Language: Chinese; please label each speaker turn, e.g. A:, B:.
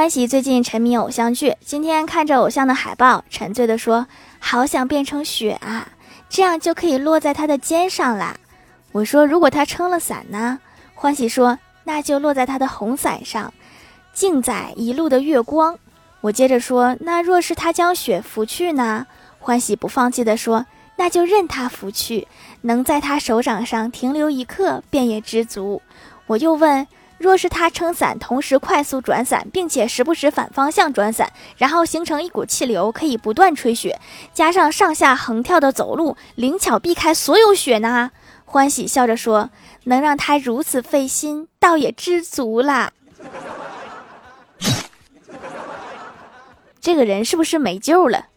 A: 欢喜最近沉迷偶像剧，今天看着偶像的海报，沉醉地说：“好想变成雪啊，这样就可以落在他的肩上啦。”我说：“如果他撑了伞呢？”欢喜说：“那就落在他的红伞上，静载一路的月光。”我接着说：“那若是他将雪拂去呢？”欢喜不放弃地说：“那就任他拂去，能在他手掌上停留一刻，便也知足。”我又问。若是他撑伞，同时快速转伞，并且时不时反方向转伞，然后形成一股气流，可以不断吹雪，加上上下横跳的走路，灵巧避开所有雪呢？欢喜笑着说：“能让他如此费心，倒也知足啦。”这个人是不是没救了？